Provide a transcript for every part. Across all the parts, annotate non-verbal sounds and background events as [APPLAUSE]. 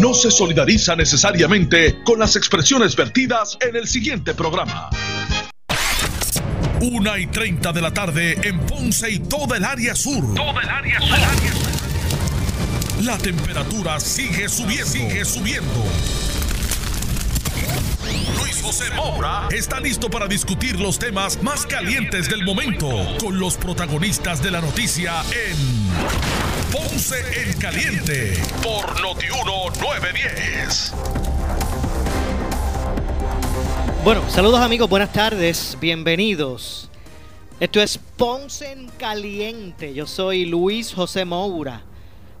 no se solidariza necesariamente con las expresiones vertidas en el siguiente programa. Una y 30 de la tarde en Ponce y toda el área sur. Toda el área sur. La temperatura sigue subiendo. Sigue subiendo. Luis José Moura está listo para discutir los temas más calientes del momento con los protagonistas de la noticia en Ponce en Caliente por Notiuno 910. Bueno, saludos amigos, buenas tardes, bienvenidos. Esto es Ponce en Caliente. Yo soy Luis José Moura,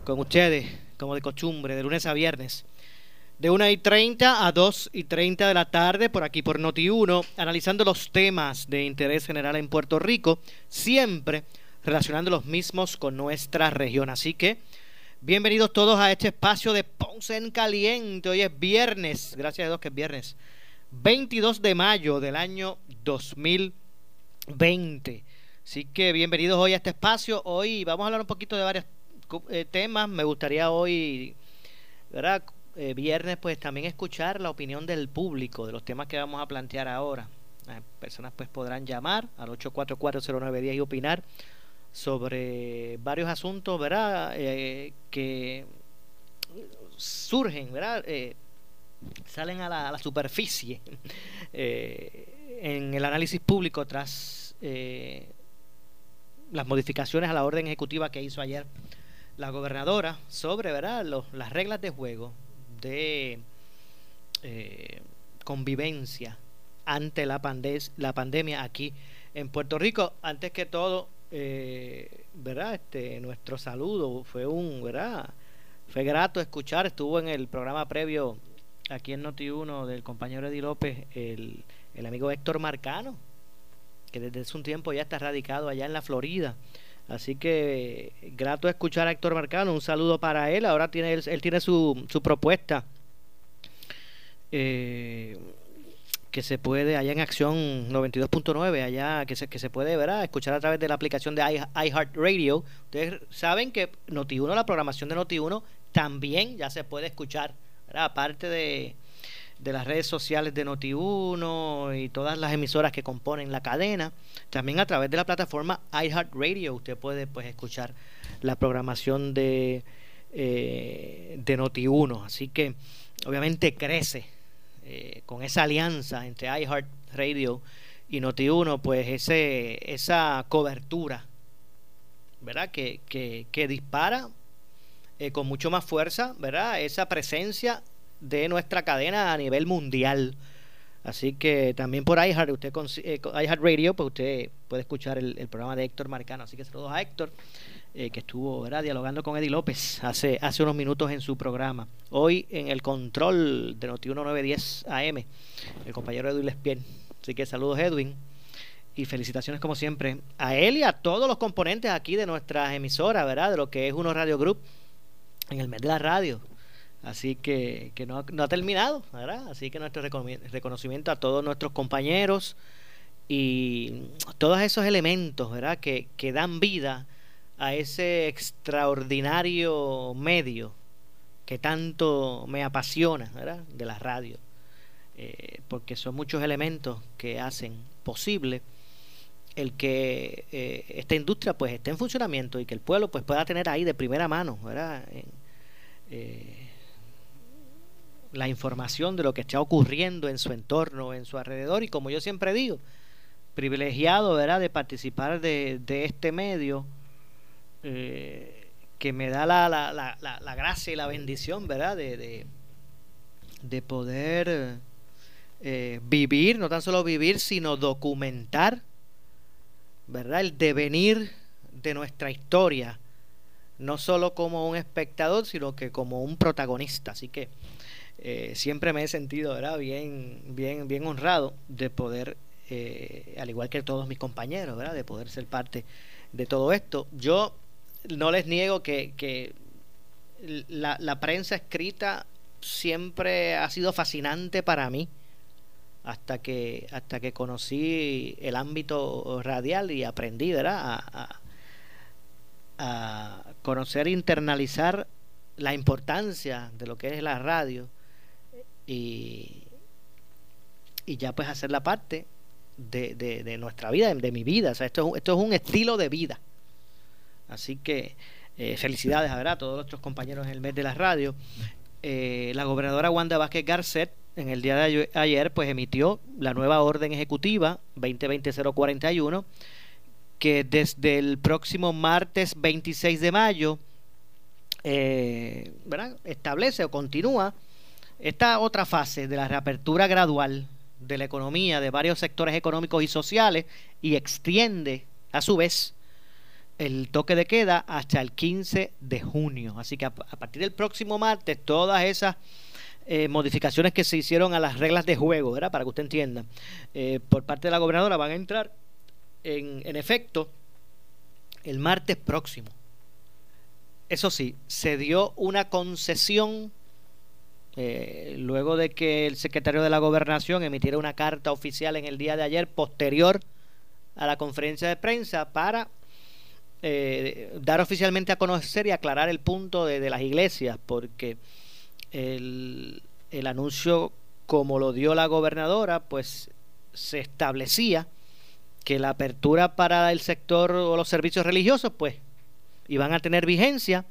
con ustedes, como de costumbre, de lunes a viernes de 1 y 30 a 2 y 30 de la tarde por aquí por Noti1, analizando los temas de interés general en Puerto Rico, siempre relacionando los mismos con nuestra región. Así que bienvenidos todos a este espacio de Ponce en Caliente. Hoy es viernes, gracias a Dios que es viernes, 22 de mayo del año 2020. Así que bienvenidos hoy a este espacio. Hoy vamos a hablar un poquito de varios eh, temas. Me gustaría hoy, ¿verdad? Eh, viernes pues también escuchar la opinión del público de los temas que vamos a plantear ahora. Las personas pues podrán llamar al 8440910 y opinar sobre varios asuntos, ¿verdad? Eh, que surgen, ¿verdad? Eh, salen a la, superficie [LAUGHS] en el análisis público tras las modificaciones a la orden ejecutiva que hizo ayer la gobernadora sobre ¿verdad? las reglas de juego de eh, convivencia ante la, la pandemia aquí en Puerto Rico. Antes que todo, eh, ¿verdad? Este, nuestro saludo fue un, ¿verdad? Fue grato escuchar, estuvo en el programa previo aquí en Noti1 del compañero Eddie López, el, el amigo Héctor Marcano, que desde hace un tiempo ya está radicado allá en la Florida. Así que grato escuchar a Héctor Marcano, un saludo para él. Ahora tiene él, tiene su, su propuesta eh, que se puede allá en acción 92.9, allá que se, que se puede ¿verdad? escuchar a través de la aplicación de iHeartRadio. Ustedes saben que Noti1, la programación de Noti1 también ya se puede escuchar, aparte de de las redes sociales de Noti1 y todas las emisoras que componen la cadena. También a través de la plataforma iHeartRadio usted puede pues escuchar la programación de, eh, de Noti1. Así que obviamente crece eh, con esa alianza entre iHeartRadio y Noti1, pues ese, esa cobertura, ¿verdad? Que, que, que dispara eh, con mucho más fuerza, ¿verdad? Esa presencia de nuestra cadena a nivel mundial. Así que también por iHeart, usted eh, Radio, pues usted puede escuchar el, programa de Héctor Marcano. Así que saludos a Héctor, eh, que estuvo dialogando con Eddie López hace, hace unos minutos en su programa. Hoy en el control de Noti 1910 AM, el compañero Edwin Lespien. Así que saludos Edwin y felicitaciones como siempre a él y a todos los componentes aquí de nuestra emisora, ¿verdad? De lo que es Uno Radio Group en el mes de la radio. Así que, que no, no, ha terminado, ¿verdad? Así que nuestro reconocimiento a todos nuestros compañeros y todos esos elementos, ¿verdad? Que, que dan vida a ese extraordinario medio que tanto me apasiona, ¿verdad? De la radio. Eh, porque son muchos elementos que hacen posible el que eh, esta industria pues esté en funcionamiento y que el pueblo pues pueda tener ahí de primera mano, ¿verdad? Eh, la información de lo que está ocurriendo en su entorno, en su alrededor y como yo siempre digo, privilegiado ¿verdad? de participar de, este medio eh, que me da la, la, la, la, gracia y la bendición ¿verdad? de, de, poder eh, vivir, no tan solo vivir, sino documentar ¿verdad? el devenir de nuestra historia, no solo como un espectador, sino que como un protagonista. Así que eh, siempre me he sentido ¿verdad? Bien, bien, bien honrado de poder, al igual que todos mis compañeros, ¿verdad? de poder ser parte de todo esto. Yo no les niego que, la, la prensa escrita siempre ha sido fascinante para mí hasta que hasta que conocí el ámbito radial y aprendí ¿verdad? A, conocer e internalizar la importancia de lo que es la radio y, ya pues hacer la parte de, de, nuestra vida, de, mi vida. O sea, esto, es, esto es un estilo de vida. Así que eh, felicidades a todos nuestros compañeros en el mes de la radio. Eh, la gobernadora Wanda Vázquez Garcet en el día de ayer pues emitió la nueva orden ejecutiva 2020-041 que desde el próximo martes 26 de mayo eh, establece o continúa esta otra fase de la reapertura gradual de la economía de varios sectores económicos y sociales y extiende a su vez el toque de queda hasta el 15 de junio. Así que a, partir del próximo martes todas esas eh, modificaciones que se hicieron a las reglas de juego, ¿verdad? Para que usted entienda, eh, por parte de la gobernadora van a entrar en, efecto el martes próximo. Eso sí, se dio una concesión eh, luego de que el secretario de la gobernación emitiera una carta oficial en el día de ayer posterior a la conferencia de prensa para eh, dar oficialmente a conocer y aclarar el punto de, las iglesias, porque el, el anuncio como lo dio la gobernadora, pues se establecía que la apertura para el sector o los servicios religiosos, pues, iban a tener vigencia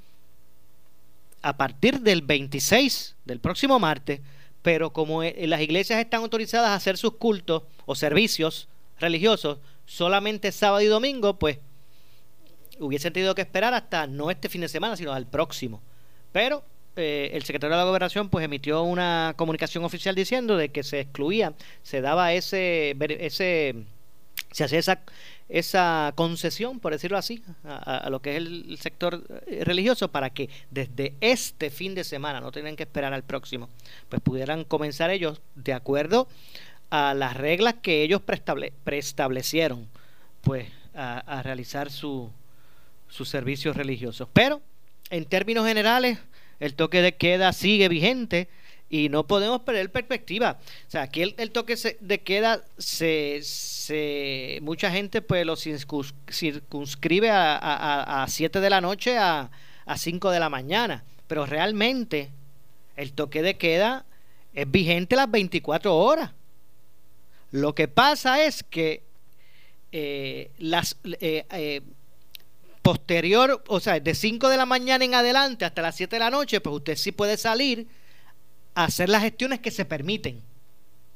a partir del 26 del próximo martes, pero como e, las iglesias están autorizadas a hacer sus cultos o servicios religiosos solamente sábado y domingo, pues hubiesen tenido que esperar hasta no este fin de semana, sino al próximo. Pero eh, el secretario de la gobernación pues emitió una comunicación oficial diciendo de que se excluía, se daba ese, ese se hacía esa esa concesión, por decirlo así, a, lo que es el, sector eh, religioso para que desde este fin de semana, no tienen que esperar al próximo, pues pudieran comenzar ellos de acuerdo a las reglas que ellos preestablecieron, pues a, realizar su, sus servicios religiosos. Pero, en términos generales, el toque de queda sigue vigente y no podemos perder perspectiva. O sea, aquí el, toque de queda se, se, mucha gente pues lo circunscribe a, a, a 7 de la noche a, a 5 de la mañana, pero realmente el toque de queda es vigente las 24 horas. Lo que pasa es que eh, las eh, eh, posterior, o sea, de 5 de la mañana en adelante hasta las 7 de la noche, pues usted sí puede salir hacer las gestiones que se permiten.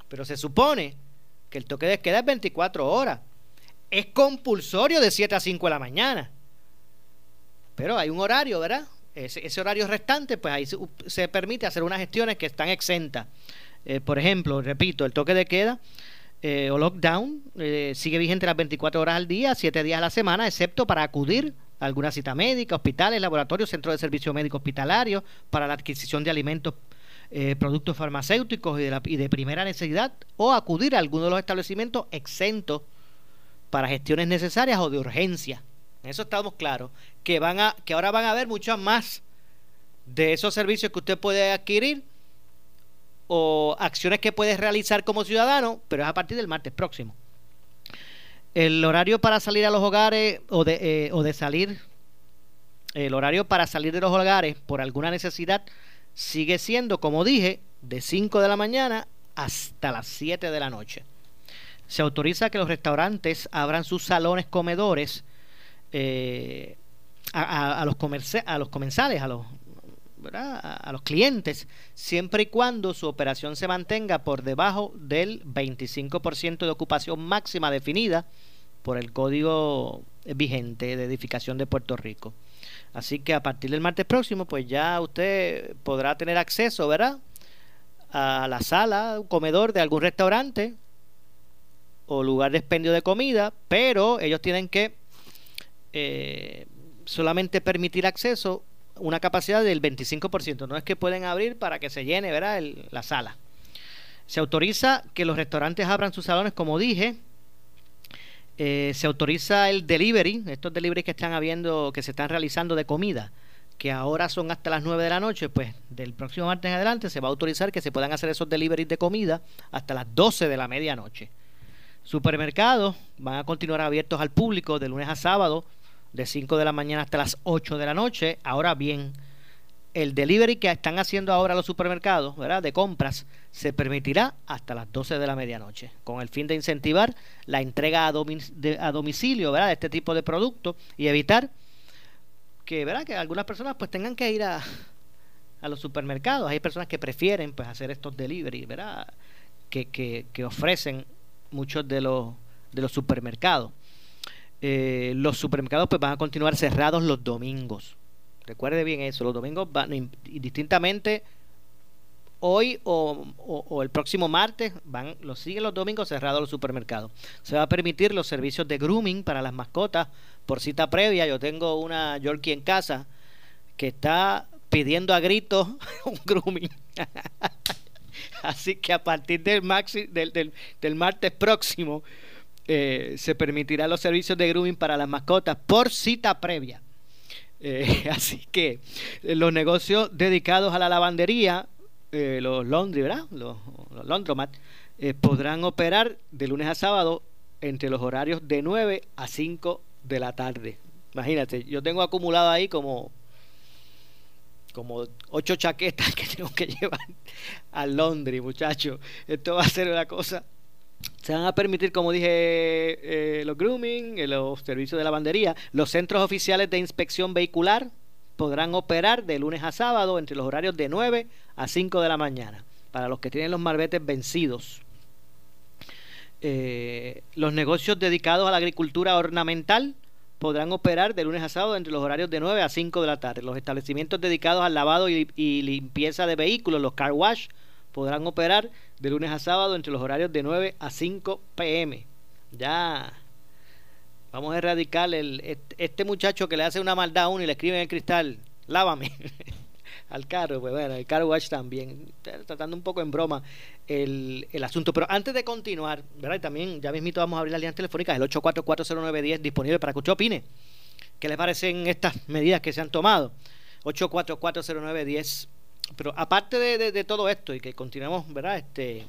Pero se supone que el toque de queda es 24 horas. Es compulsorio de 7 a 5 de la mañana. Pero hay un horario, ¿verdad? Ese, horario restante, pues ahí se, permite hacer unas gestiones que están exentas. Eh, por ejemplo, repito, el toque de queda eh, o lockdown eh, sigue vigente las 24 horas al día, 7 días a la semana, excepto para acudir a alguna cita médica, hospitales, laboratorios, centros de servicio médico hospitalario, para la adquisición de alimentos eh, productos farmacéuticos y de, y de primera necesidad o acudir a alguno de los establecimientos exentos para gestiones necesarias o de urgencia. En eso estamos claros. Que, van a, que ahora van a haber muchas más de esos servicios que usted puede adquirir o acciones que puede realizar como ciudadano, pero es a partir del martes próximo. El horario para salir a los hogares o de, eh, o de salir, el horario para salir de los hogares por alguna necesidad sigue siendo, como dije, de 5 de la mañana hasta las 7 de la noche. Se autoriza que los restaurantes abran sus salones comedores eh, a, los a los comensales, a los, a los clientes, siempre y cuando su operación se mantenga por debajo del 25% de ocupación máxima definida por el Código vigente de edificación de Puerto Rico. Así que a partir del martes próximo, pues ya usted podrá tener acceso, ¿verdad? A la sala, un comedor de algún restaurante o lugar de expendio de comida, pero ellos tienen que eh, solamente permitir acceso una capacidad del 25%. No es que pueden abrir para que se llene, ¿verdad? la sala. Se autoriza que los restaurantes abran sus salones, como dije, eh, se autoriza el delivery, estos deliveries que están habiendo, que se están realizando de comida, que ahora son hasta las 9 de la noche, pues del próximo martes en adelante se va a autorizar que se puedan hacer esos deliveries de comida hasta las 12 de la medianoche. Supermercados van a continuar abiertos al público de lunes a sábado, de 5 de la mañana hasta las 8 de la noche. Ahora bien, el delivery que están haciendo ahora los supermercados, ¿verdad? De compras, se permitirá hasta las 12 de la medianoche, con el fin de incentivar la entrega a, domicilio, ¿verdad? De este tipo de productos y evitar que, ¿verdad? Que algunas personas pues tengan que ir a, a los supermercados. Hay personas que prefieren pues hacer estos delivery, ¿verdad? Que, que, que ofrecen muchos de los, de los supermercados. Eh, los supermercados pues van a continuar cerrados los domingos Recuerde bien eso, los domingos van indistintamente hoy o, el próximo martes van los siguen los domingos cerrados los supermercados. Se va a permitir los servicios de grooming para las mascotas por cita previa. Yo tengo una Yorkie en casa que está pidiendo a gritos [LAUGHS] un grooming. [LAUGHS] Así que a partir del, maxi, del, del, martes próximo eh, se permitirá los servicios de grooming para las mascotas por cita previa. Eh, [LAUGHS] así que eh, los negocios dedicados a la lavandería, los laundry, ¿verdad? Los, laundromat, podrán operar de lunes a sábado entre los horarios de 9 a 5 de la tarde. Imagínate, yo tengo acumulado ahí como como ocho chaquetas [LAUGHS] que tengo que llevar al laundry, muchachos. Esto va a ser una cosa se van a permitir, como dije, eh, los grooming, eh, los servicios de lavandería. Los centros oficiales de inspección vehicular podrán operar de lunes a sábado entre los horarios de 9 a 5 de la mañana, para los que tienen los marbetes vencidos. Eh, los negocios dedicados a la agricultura ornamental podrán operar de lunes a sábado entre los horarios de 9 a 5 de la tarde. Los establecimientos dedicados al lavado y, y limpieza de vehículos, los car wash, podrán operar de lunes a sábado entre los horarios de 9 a 5 pm. Ya vamos a erradicar el, este muchacho que le hace una maldad a uno y le escribe en el cristal, lávame [LAUGHS] al carro, pues bueno, el car watch también, tratando un poco en broma el, el asunto. Pero antes de continuar, ¿verdad? Y también ya mismito vamos a abrir la línea telefónica, el 8440910 disponible para que usted opine. ¿Qué le parecen estas medidas que se han tomado? 8440910 pero aparte de, todo esto y que continuemos, ¿verdad? Este,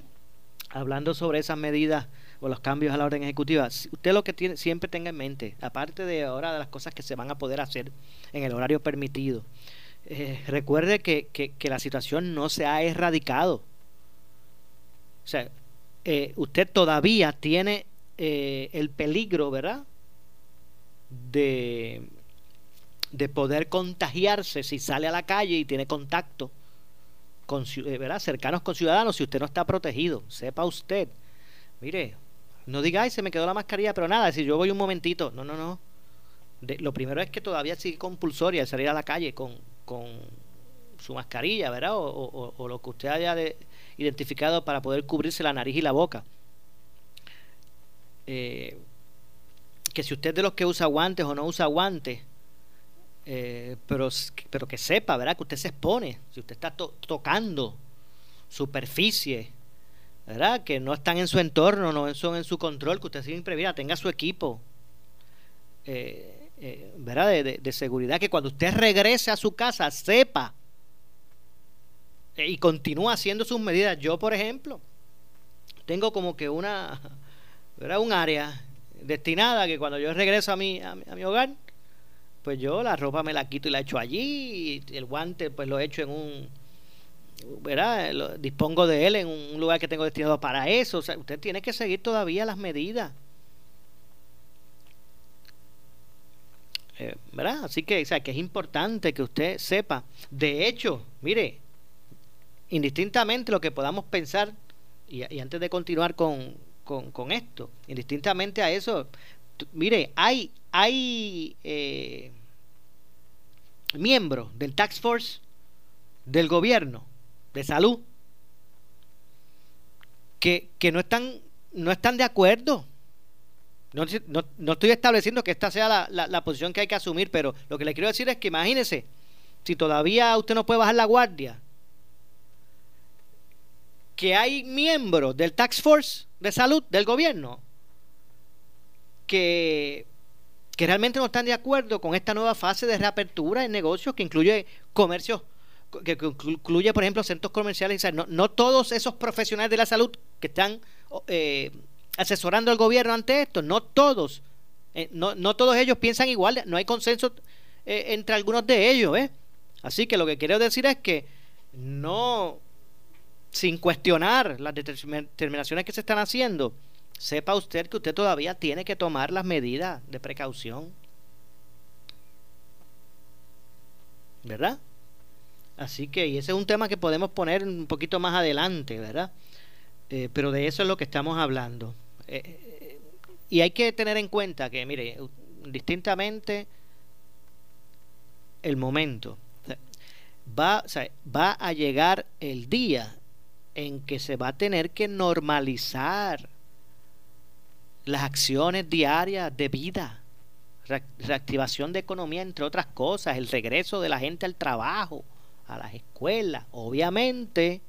hablando sobre esas medidas o los cambios a la orden ejecutiva, usted lo que tiene, siempre tenga en mente, aparte de ahora de las cosas que se van a poder hacer en el horario permitido, eh, recuerde que, que, la situación no se ha erradicado. O sea, eh, usted todavía tiene eh, el peligro, ¿verdad? De, de poder contagiarse si sale a la calle y tiene contacto con, eh, ¿verdad? cercanos con ciudadanos si usted no está protegido. Sepa usted. Mire, no diga, se me quedó la mascarilla, pero nada, si yo voy un momentito. No, no, no. lo primero es que todavía sigue compulsoria salir a la calle con, con su mascarilla, ¿verdad? O, lo que usted haya identificado para poder cubrirse la nariz y la boca. Eh, que si usted es de los que usa guantes o no usa guantes, eh, pero, pero que sepa, ¿verdad? Que usted se expone, si usted está tocando superficie, ¿verdad? Que no están en su entorno, no son en su control, que usted siempre, mira, tenga su equipo, eh, eh, ¿verdad? De, seguridad, que cuando usted regrese a su casa, sepa y continúe haciendo sus medidas. Yo, por ejemplo, tengo como que una, ¿verdad? Un área destinada que cuando yo regreso a mi, a mi hogar, pues yo la ropa me la quito y la echo allí, y el guante pues lo echo en un, ¿verdad? dispongo de él en un lugar que tengo destinado para eso. O sea, usted tiene que seguir todavía las medidas. Eh, ¿Verdad? Así que, o sea, que es importante que usted sepa. De hecho, mire, indistintamente lo que podamos pensar, y, antes de continuar con, con, con, esto, indistintamente a eso, mire, hay, hay eh, miembros del Tax Force del gobierno de salud que, no, están, no están de acuerdo. No, no, estoy estableciendo que esta sea la, la, posición que hay que asumir, pero lo que le quiero decir es que imagínese, si todavía usted no puede bajar la guardia, que hay miembros del Tax Force de salud del gobierno que, realmente no están de acuerdo con esta nueva fase de reapertura en negocios que incluye comercios, que incluye, por ejemplo, centros comerciales. No, no todos esos profesionales de la salud que están eh, asesorando al gobierno ante esto, no todos, eh, no, no todos ellos piensan igual, no hay consenso eh, entre algunos de ellos. Así que lo que quiero decir es que no, sin cuestionar las determinaciones que se están haciendo, sepa usted que usted todavía tiene que tomar las medidas de precaución. ¿Verdad? Así que, y ese es un tema que podemos poner un poquito más adelante, ¿verdad? Eh, pero de eso es lo que estamos hablando. Eh, eh, y hay que tener en cuenta que, mire, distintamente el momento. Va, va a llegar el día en que se va a tener que normalizar las acciones diarias de vida, reactivación de economía, entre otras cosas, el regreso de la gente al trabajo, a las escuelas. Obviamente,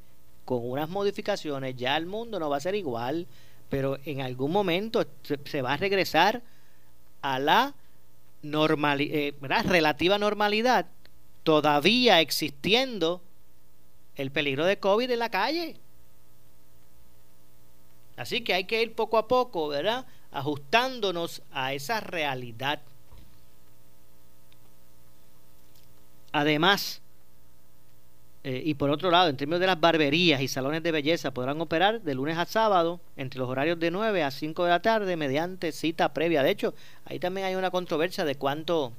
con unas modificaciones, ya el mundo no va a ser igual, pero en algún momento se va a regresar a la eh, relativa normalidad, todavía existiendo el peligro de COVID en la calle. Así que hay que ir poco a poco, ¿verdad? Ajustándonos a esa realidad. Además, eh, y por otro lado, en términos de las barberías y salones de belleza, podrán operar de lunes a sábado entre los horarios de 9 a 5 de la tarde mediante cita previa. De hecho, ahí también hay una controversia de cuánto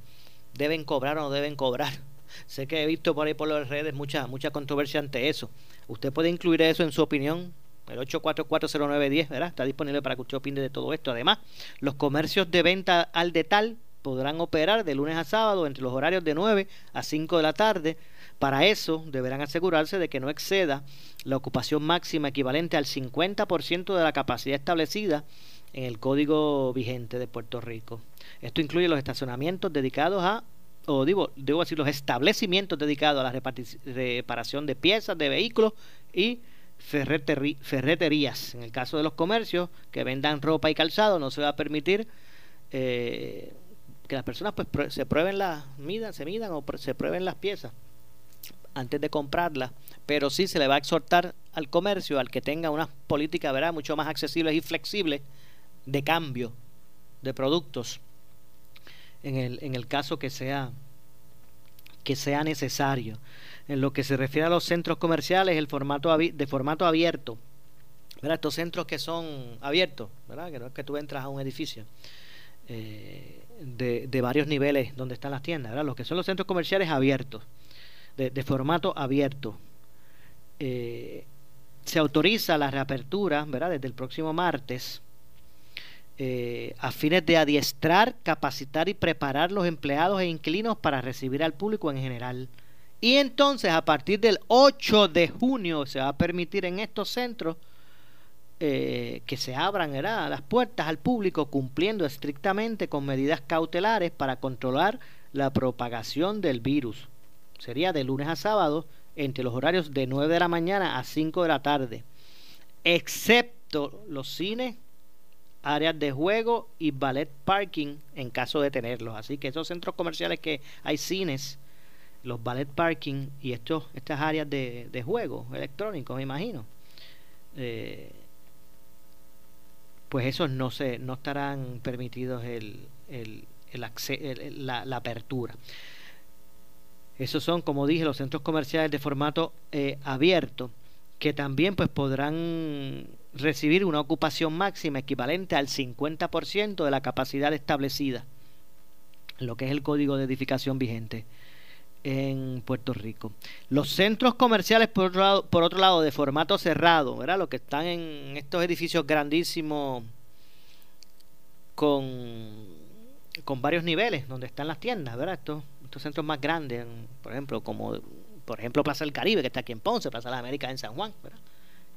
deben cobrar o no deben cobrar. [LAUGHS] Sé que he visto por ahí por las redes mucha, mucha controversia ante eso. Usted puede incluir eso en su opinión. El 8440910, ¿verdad? Está disponible para que usted opine de todo esto. Además, los comercios de venta al detal podrán operar de lunes a sábado entre los horarios de 9 a 5 de la tarde para eso deberán asegurarse de que no exceda la ocupación máxima equivalente al 50% de la capacidad establecida en el código vigente de Puerto Rico. Esto incluye los estacionamientos dedicados a, o digo, debo decir, los establecimientos dedicados a la reparación de piezas de vehículos y ferreterías. En el caso de los comercios que vendan ropa y calzado, no se va a permitir eh, que las personas pues se prueben las midan, se midan o se prueben las piezas antes de comprarla, pero sí se le va a exhortar al comercio, al que tenga unas políticas ¿verdad? mucho más accesibles y flexibles de cambio de productos en el, en el caso que sea que sea necesario. En lo que se refiere a los centros comerciales, el formato de formato abierto, ¿verdad? estos centros que son abiertos, ¿verdad? que no es que tú entras a un edificio eh, de, de, varios niveles donde están las tiendas, ¿verdad? los que son los centros comerciales abiertos de, formato abierto. Eh, se autoriza la reapertura, ¿verdad? Desde el próximo martes, eh, a fines de adiestrar, capacitar y preparar los empleados e inquilinos para recibir al público en general. Y entonces, a partir del 8 de junio, se va a permitir en estos centros eh, que se abran las puertas al público cumpliendo estrictamente con medidas cautelares para controlar la propagación del virus sería de lunes a sábado entre los horarios de 9 de la mañana a 5 de la tarde, excepto los cines, áreas de juego y ballet parking en caso de tenerlos. Así que esos centros comerciales que hay cines, los ballet parking y estos, estas áreas de, de juego electrónicos, me imagino, eh, pues esos no, se, no estarán permitidos el, el, el, la, la apertura. Esos son, como dije, los centros comerciales de formato eh, abierto, que también pues podrán recibir una ocupación máxima equivalente al 50% de la capacidad establecida, lo que es el código de edificación vigente en Puerto Rico. Los centros comerciales, por otro lado, por otro lado de formato cerrado, ¿verdad? los que están en estos edificios grandísimos con, con varios niveles, donde están las tiendas, ¿verdad? Estos estos centros más grandes, por ejemplo, como por ejemplo Plaza del Caribe, que está aquí en Ponce, Plaza de las Américas en San Juan,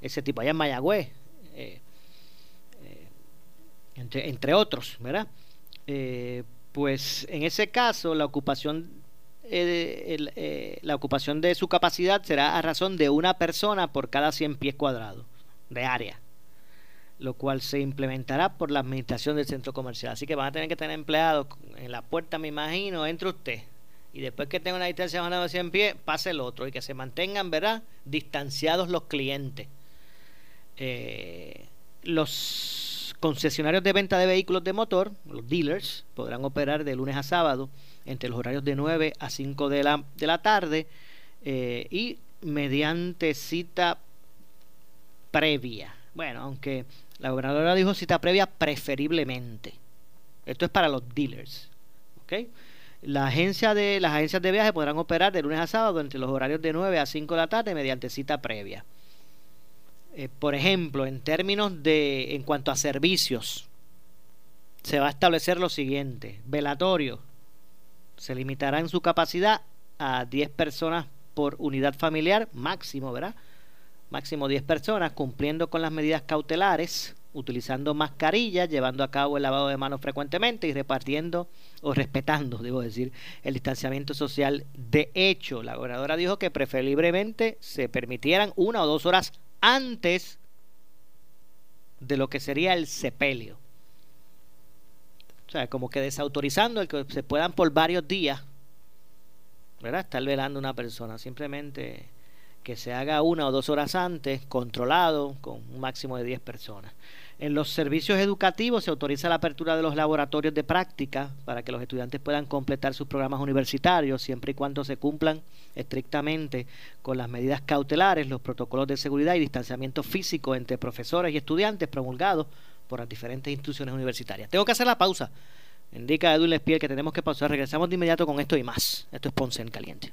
ese tipo allá en Mayagüez, eh, eh, entre, entre, otros, ¿verdad? Eh, pues en ese caso la ocupación la ocupación de su capacidad será a razón de una persona por cada 100 pies cuadrados de área lo cual se implementará por la administración del centro comercial. Así que van a tener que tener empleados en la puerta, me imagino, entre usted. Y después que tenga una distancia más de 100 pies, pase el otro. Y que se mantengan, ¿verdad? Distanciados los clientes. Eh, los concesionarios de venta de vehículos de motor, los dealers, podrán operar de lunes a sábado entre los horarios de 9 a 5 de la, de la tarde eh, y mediante cita previa. Bueno, aunque la gobernadora dijo cita previa preferiblemente. Esto es para los dealers. ¿ok? La agencia de, las agencias de viaje podrán operar de lunes a sábado entre los horarios de 9 a 5 de la tarde mediante cita previa. Eh, por ejemplo, en términos de, en cuanto a servicios, se va a establecer lo siguiente. Velatorio. Se limitará en su capacidad a 10 personas por unidad familiar, máximo, ¿verdad? Máximo 10 personas, cumpliendo con las medidas cautelares, utilizando mascarillas, llevando a cabo el lavado de manos frecuentemente y repartiendo o respetando, debo decir, el distanciamiento social. De hecho, la gobernadora dijo que preferiblemente se permitieran una o dos horas antes de lo que sería el sepelio. O sea, como que desautorizando el que se puedan por varios días, ¿verdad? Estar velando una persona. Simplemente que se haga una o dos horas antes, controlado, con un máximo de 10 personas. En los servicios educativos se autoriza la apertura de los laboratorios de práctica para que los estudiantes puedan completar sus programas universitarios siempre y cuando se cumplan estrictamente con las medidas cautelares, los protocolos de seguridad y distanciamiento físico entre profesores y estudiantes promulgados por las diferentes instituciones universitarias. Tengo que hacer la pausa. Indica Edwin Lespiel que tenemos que pausar. Regresamos de inmediato con esto y más. Esto es Ponce en Caliente.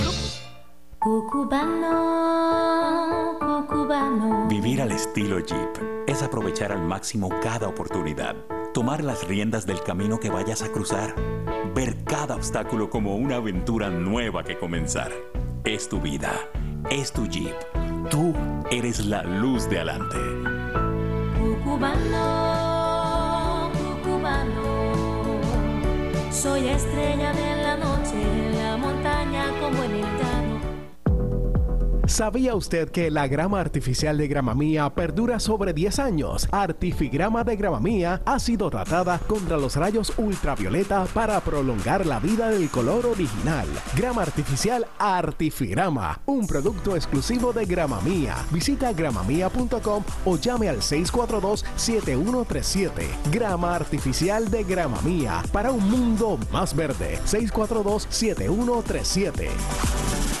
Cucubano, cucubano. Vivir al estilo Jeep es aprovechar al máximo cada oportunidad, tomar las riendas del camino que vayas a cruzar, ver cada obstáculo como una aventura nueva que comenzar. Es tu vida, es tu Jeep. Tú eres la luz de adelante. Cucubano, cucubano. Soy estrella de la noche, en la montaña como en el ¿Sabía usted que la grama artificial de Gramamía perdura sobre 10 años? Artifigrama de Gramamía ha sido tratada contra los rayos ultravioleta para prolongar la vida del color original. Grama artificial Artifigrama, un producto exclusivo de Gramamía. Visita gramamía.com o llame al 642-7137. Grama artificial de Gramamía para un mundo más verde. 642-7137.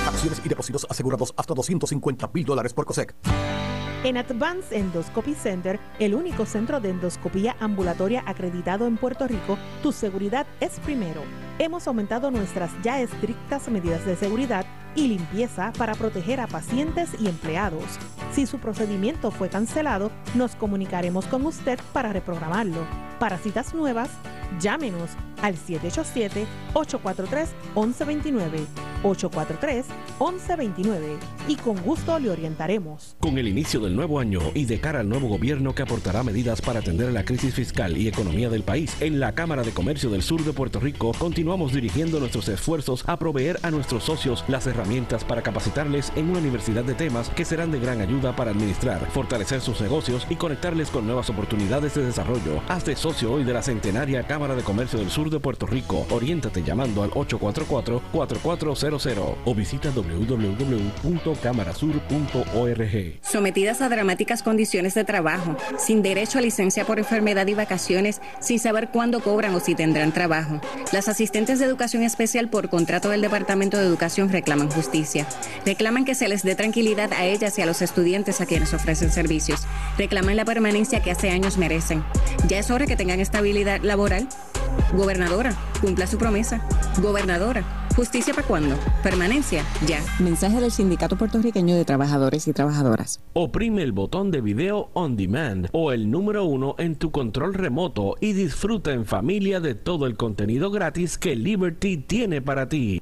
Acciones y depósitos asegurados hasta 250 mil dólares por COSEC. En Advanced Endoscopy Center, el único centro de endoscopía ambulatoria acreditado en Puerto Rico, tu seguridad es primero. Hemos aumentado nuestras ya estrictas medidas de seguridad y limpieza para proteger a pacientes y empleados. Si su procedimiento fue cancelado, nos comunicaremos con usted para reprogramarlo. Para citas nuevas, llámenos al 787-843-1129 843-1129 y con gusto le orientaremos. Con el inicio del nuevo año y de cara al nuevo gobierno que aportará medidas para atender la crisis fiscal y economía del país, en la Cámara de Comercio del Sur de Puerto Rico continuamos dirigiendo nuestros esfuerzos a proveer a nuestros socios las herramientas para capacitarles en una universidad de temas que serán de gran ayuda para administrar, fortalecer sus negocios y conectarles con nuevas oportunidades de desarrollo. Hazte socio hoy de la centenaria Cámara de Comercio del Sur de Puerto Rico. Oriéntate llamando al 844-4400 o visita www.camarasur.org. Sometidas a dramáticas condiciones de trabajo, sin derecho a licencia por enfermedad y vacaciones, sin saber cuándo cobran o si tendrán trabajo. Las asistentes de educación especial por contrato del Departamento de Educación reclaman justicia. Reclaman que se les dé tranquilidad a ellas y a los estudiantes a quienes ofrecen servicios. Reclaman la permanencia que hace años merecen. Ya es hora que tengan estabilidad laboral. Gobernadora, cumpla su promesa. Gobernadora, ¿justicia para cuándo? Permanencia, ya. Mensaje del Sindicato Puertorriqueño de Trabajadores y Trabajadoras. Oprime el botón de video on demand o el número uno en tu control remoto y disfruta en familia de todo el contenido gratis que Liberty tiene para ti.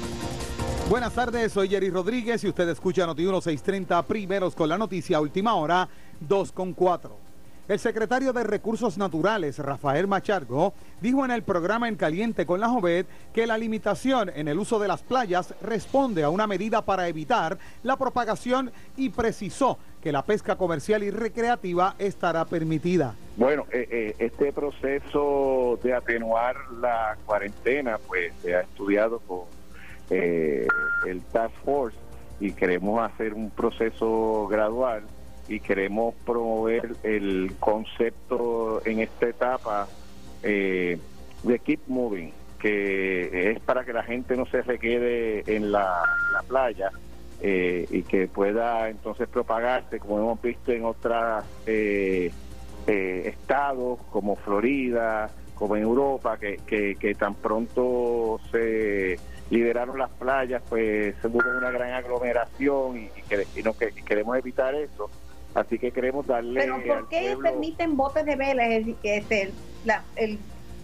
Buenas tardes, soy Jerry Rodríguez y usted escucha Noti 1630 primeros con la noticia última hora 2 con 4. El secretario de Recursos Naturales, Rafael Machargo, dijo en el programa En Caliente con la Jovet que la limitación en el uso de las playas responde a una medida para evitar la propagación y precisó que la pesca comercial y recreativa estará permitida. Bueno, eh, eh, este proceso de atenuar la cuarentena, pues se ha estudiado con eh, el Task Force y queremos hacer un proceso gradual y queremos promover el concepto en esta etapa eh, de keep moving, que es para que la gente no se requede en la, playa eh, y que pueda entonces propagarse, como hemos visto en otros eh, estados como Florida, como en Europa, que, que tan pronto se liberaron las playas, pues se hubo una gran aglomeración y, y, queremos evitar eso. Así que queremos darle. Pero ¿por qué permiten botes de vela? Es decir, que este, la, el,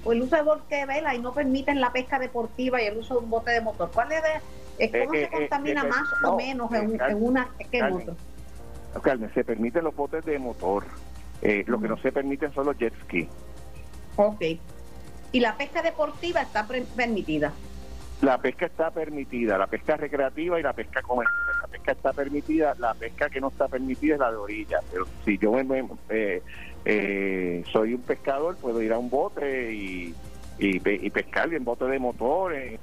el uso de botes de vela y no permiten la pesca deportiva y el uso de un bote de motor. ¿Cuál es, de, cómo se contamina más o menos en, una que en otro? Se permiten los botes de motor. Eh, Lo que no se permiten son los jet ski. Ok. ¿Y la pesca deportiva está permitida? La pesca está permitida, la pesca recreativa y la pesca comercial. La pesca está permitida, la pesca que no está permitida es la de orilla. Pero si yo eh, eh, soy un pescador, puedo ir a un bote y, y, y pescar en bote de motores.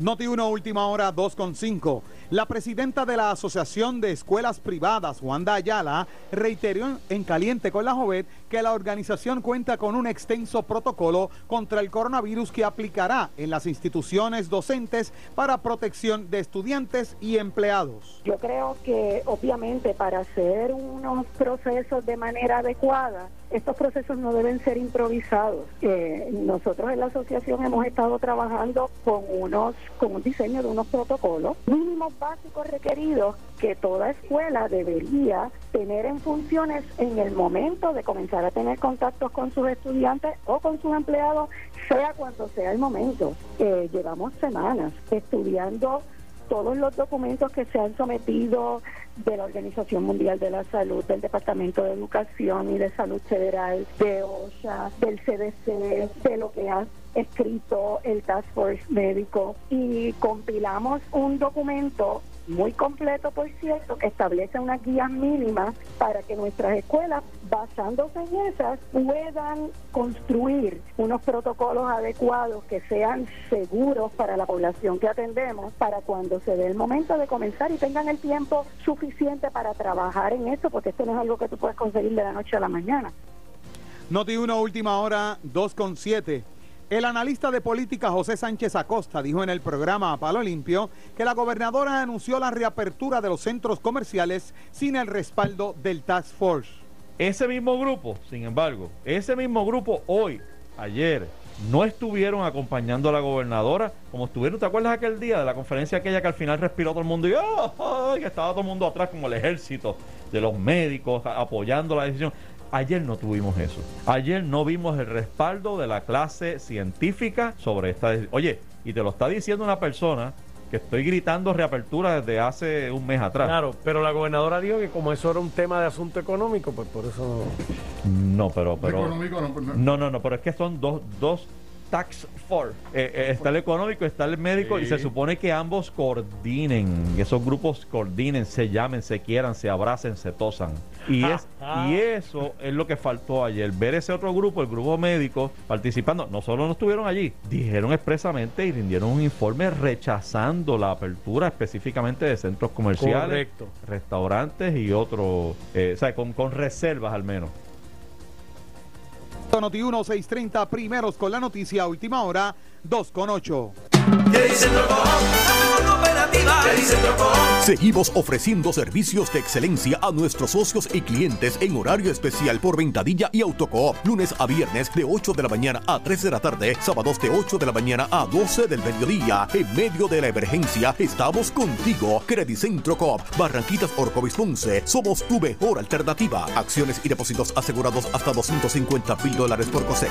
Noti 1, última hora, 2.5. La presidenta de la Asociación de Escuelas Privadas, Wanda Ayala, reiteró en caliente con la Jovet que la organización cuenta con un extenso protocolo contra el coronavirus que aplicará en las instituciones docentes para protección de estudiantes y empleados. Yo creo que obviamente para hacer unos procesos de manera adecuada, estos procesos no deben ser improvisados. Eh, nosotros en la asociación hemos estado trabajando con unos, con un diseño de unos protocolos mínimos básicos requeridos que toda escuela debería tener en funciones en el momento de comenzar a tener contactos con sus estudiantes o con sus empleados, sea cuando sea el momento. Eh, llevamos semanas estudiando todos los documentos que se han sometido de la Organización Mundial de la Salud, del Departamento de Educación y de Salud Federal, de OSHA, del CDC, de lo que ha escrito el Task Force Médico y compilamos un documento muy completo, por cierto, que establece unas guías mínimas para que nuestras escuelas, basándose en esas, puedan construir unos protocolos adecuados que sean seguros para la población que atendemos, para cuando se dé el momento de comenzar y tengan el tiempo suficiente para trabajar en esto, porque esto no es algo que tú puedes conseguir de la noche a la mañana. Noti 1, última hora, 2 con 7. El analista de política José Sánchez Acosta dijo en el programa Palo Limpio que la gobernadora anunció la reapertura de los centros comerciales sin el respaldo del Task Force. Ese mismo grupo, sin embargo, ese mismo grupo hoy, ayer, no estuvieron acompañando a la gobernadora como estuvieron, ¿te acuerdas aquel día de la conferencia aquella que al final respiró todo el mundo y ¡oh! que estaba todo el mundo atrás como el ejército de los médicos apoyando la decisión? Ayer no tuvimos eso. Ayer no vimos el respaldo de la clase científica sobre esta decisión. Oye, y te lo está diciendo una persona que estoy gritando reapertura desde hace un mes atrás. Claro, pero la gobernadora dijo que como eso era un tema de asunto económico, pues por eso no. No, pero. pero económico no, pues no. no, no, no, pero es que son dos, dos tax force. Eh, eh, está el económico, está el médico y se supone que ambos coordinen, esos grupos coordinen, se llamen, se quieran, se abracen, se tosan. Y, es, y eso es lo que faltó ayer, ver ese otro grupo, el grupo médico, participando. No solo no estuvieron allí, dijeron expresamente y rindieron un informe rechazando la apertura específicamente de centros comerciales, restaurantes y otros, eh, o sea, con, con reservas al menos. Noti 1 630 primeros con la noticia última hora 2 con 8. Seguimos ofreciendo servicios de excelencia a nuestros socios y clientes en horario especial por Ventadilla y Autocoop, lunes a viernes de 8 de la mañana a 3 de la tarde, sábados de 8 de la mañana a 12 del mediodía. En medio de la emergencia, estamos contigo. Credicentro Coop, Barranquitas Orcovis Ponce, somos tu mejor alternativa. Acciones y depósitos asegurados hasta 250 mil dólares por COSEC.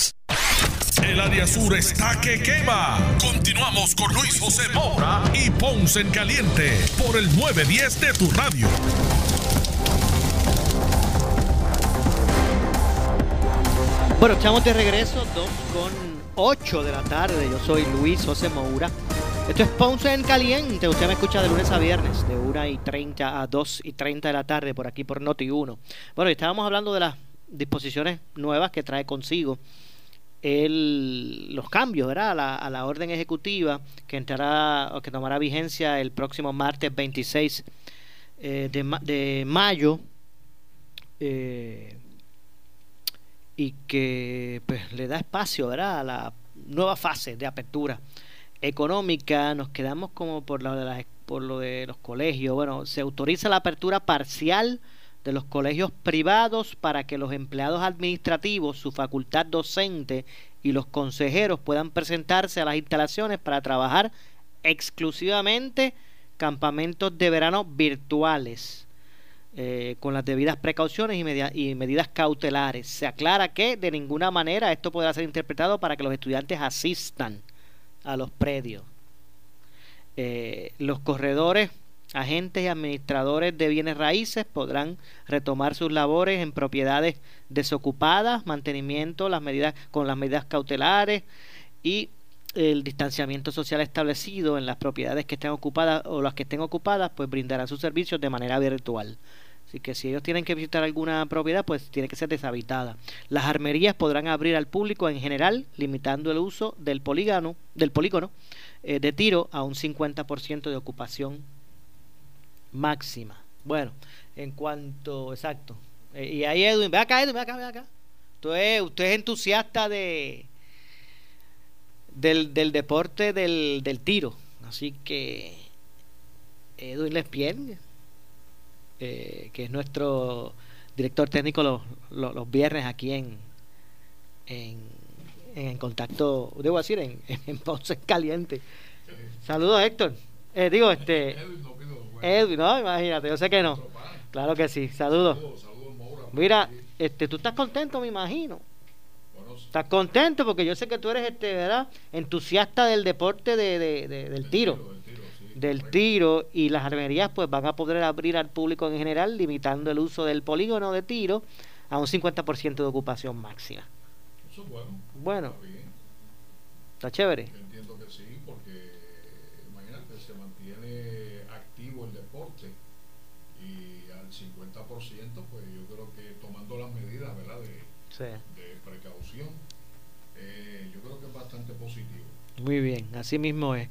El área sur está que quema. Continuamos con Luis José Moura y Ponce en Caliente por el 910 de tu radio. Bueno, estamos de regreso, 2 con 8 de la tarde. Yo soy Luis José Moura. Esto es Ponce en Caliente. Usted me escucha de lunes a viernes, de 1 y 30 a 2 y 30 de la tarde, por aquí por Noti 1. Bueno, y estábamos hablando de las disposiciones nuevas que trae consigo el, los cambios ¿verdad? A, la, a la orden ejecutiva que entrará o que tomará vigencia el próximo martes 26 eh, de, de mayo eh, y que pues, le da espacio ¿verdad? a la nueva fase de apertura económica nos quedamos como por lo de las por lo de los colegios bueno se autoriza la apertura parcial de los colegios privados para que los empleados administrativos, su facultad docente y los consejeros puedan presentarse a las instalaciones para trabajar exclusivamente campamentos de verano virtuales eh, con las debidas precauciones y, media- y medidas cautelares. Se aclara que de ninguna manera esto podrá ser interpretado para que los estudiantes asistan a los predios. Eh, los corredores agentes y administradores de bienes raíces podrán retomar sus labores en propiedades desocupadas, mantenimiento, las medidas con las medidas cautelares y el distanciamiento social establecido en las propiedades que estén ocupadas o las que estén ocupadas, pues brindarán sus servicios de manera virtual. Así que si ellos tienen que visitar alguna propiedad, pues tiene que ser deshabitada. Las armerías podrán abrir al público en general, limitando el uso del polígono, del polígono eh, de tiro a un 50% de ocupación máxima. Bueno, en cuanto, exacto. Eh, y ahí Edwin, ve acá, Edwin, ve acá, ve acá. Usted es, usted es entusiasta de del, del deporte del, del tiro. Así que Edwin Lespien, eh, que es nuestro director técnico los, los, los viernes aquí en, en, en contacto, debo decir, en, [LAUGHS] en Ponce Caliente. Saludos, Héctor. Eh, digo, este. Edwin, no, imagínate, yo sé que no. Claro que sí, saludos. Mira, este, tú estás contento, me imagino. Estás contento porque yo sé que tú eres, este, ¿verdad? Entusiasta del deporte de, de- de- del tiro. Del tiro y las armerías pues van a poder abrir al público en general limitando el uso del polígono de tiro a un 50% de ocupación máxima. Eso es bueno. Bueno, Está bien. está chévere. Yo entiendo que sí, Sí. de precaución, eh, yo creo que es bastante positivo. Muy bien, así mismo es.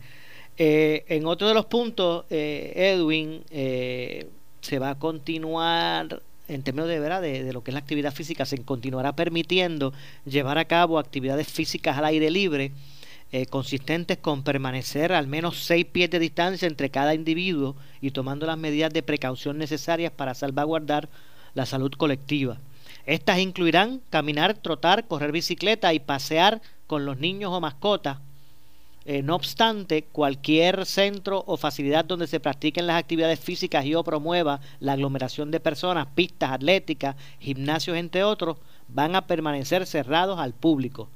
Eh, en otro de los puntos, eh, Edwin, eh, se va a continuar, en términos de, ¿verdad? De, de lo que es la actividad física, se continuará permitiendo llevar a cabo actividades físicas al aire libre, eh, consistentes con permanecer al menos seis pies de distancia entre cada individuo y tomando las medidas de precaución necesarias para salvaguardar la salud colectiva. Estas incluirán caminar, trotar, correr bicicleta y pasear con los niños o mascotas. Eh, no obstante, cualquier centro o facilidad donde se practiquen las actividades físicas y o promueva la aglomeración de personas, pistas atléticas, gimnasios, entre otros, van a permanecer cerrados al público.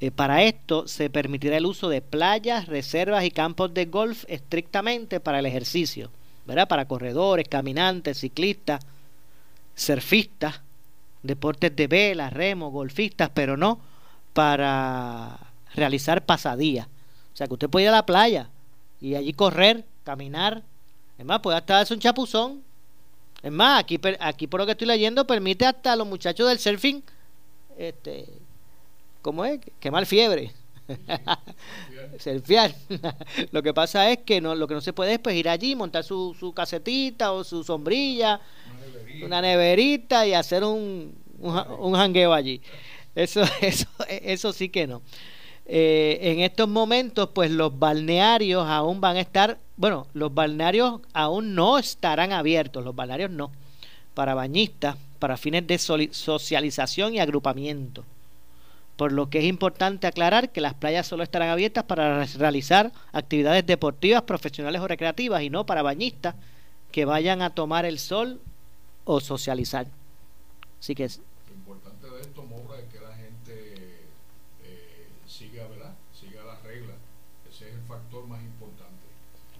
Eh, para esto se permitirá el uso de playas, reservas y campos de golf estrictamente para el ejercicio, ¿verdad? Para corredores, caminantes, ciclistas, surfistas, deportes de vela, remo, golfistas, pero no para realizar pasadías. O sea, que usted puede ir a la playa y allí correr, caminar. Es más, puede hasta darse un chapuzón. Es más, aquí, aquí por lo que estoy leyendo, permite hasta a los muchachos del surfing, este, ¿cómo es? Quemar fiebre. [LAUGHS] Surfear. [LAUGHS] lo que pasa es que no, lo que no se puede es pues, ir allí, montar su, su casetita o su sombrilla, una neverita y hacer un, un, ja- un jangueo allí. Eso, [LAUGHS] eso, eso sí que no. Eh, en estos momentos, pues los balnearios aún van a estar, bueno, los balnearios aún no estarán abiertos, los balnearios no, para bañistas, para fines de socialización y agrupamiento. Por lo que es importante aclarar que las playas solo estarán abiertas para re- realizar actividades deportivas, profesionales o recreativas y no para bañistas que vayan a tomar el sol o socializar. Así que es- Lo importante de esto, Mora, es que la gente eh, siga, ¿verdad? Siga las reglas. Ese es el factor más importante.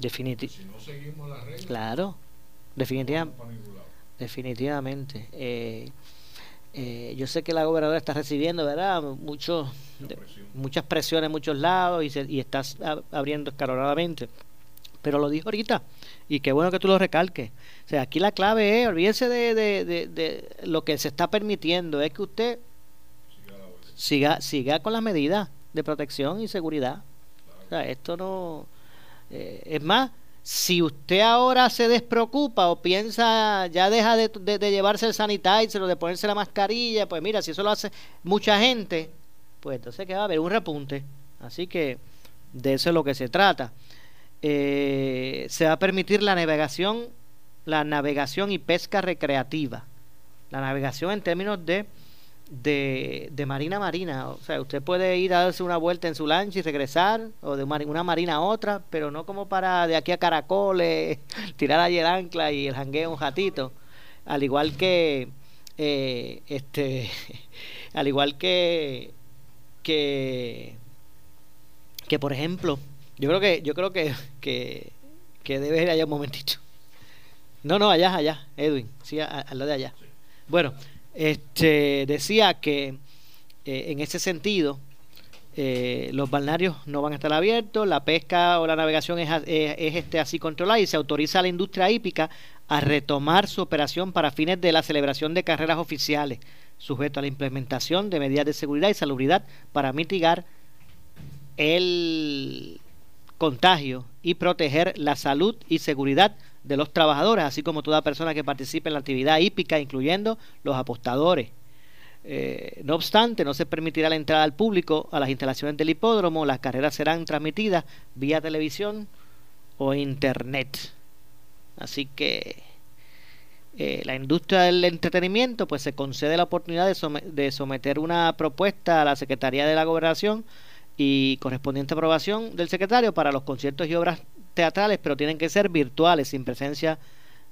definiti- Si no seguimos las reglas, Claro, definitiva- no vamos para ningún lado. definitivamente. Eh, eh, yo sé que la gobernadora está recibiendo, ¿verdad? Mucho, de- muchas presiones en muchos lados y, se, y está ab- abriendo escalonadamente. Pero lo dijo ahorita y qué bueno que tú lo recalques. O sea, aquí la clave es, olvídense de, de, de, lo que se está permitiendo, es que usted siga, siga con las medidas de protección y seguridad. O sea, esto no... eh, es más, si usted ahora se despreocupa o piensa, ya deja de, de- de llevarse el sanitizer o de ponerse la mascarilla, pues mira, si eso lo hace mucha gente, pues entonces que va a haber un repunte. Así que de eso es lo que se trata. Eh, se va a permitir la navegación, la navegación y pesca recreativa. La navegación en términos de de, marina a marina. O sea, usted puede ir a darse una vuelta en su lancha y regresar, o de una marina a otra, pero no como para de aquí a Caracoles, [LAUGHS] tirar el ancla y el jangueo un ratito. Al igual que, eh, este, [LAUGHS] al igual que, que, que por ejemplo, yo creo que, yo creo que, que, que debe ir allá un momentito. No, no, allá, allá, Edwin, sí, al lado de allá. Bueno, este decía que eh, en ese sentido eh, los balnearios no van a estar abiertos, la pesca o la navegación es- es, este así controlada y se autoriza a la industria hípica a retomar su operación para fines de la celebración de carreras oficiales, sujeto a la implementación de medidas de seguridad y salubridad para mitigar el contagio y proteger la salud y seguridad de los trabajadores, así como toda persona que participe en la actividad hípica, incluyendo los apostadores. Eh, no obstante, no se permitirá la entrada al público a las instalaciones del hipódromo. Las carreras serán transmitidas vía televisión o internet. Así que eh, la industria del entretenimiento pues se concede la oportunidad de, some- de someter una propuesta a la Secretaría de la Gobernación y correspondiente aprobación del secretario para los conciertos y obras teatrales, pero tienen que ser virtuales, sin presencia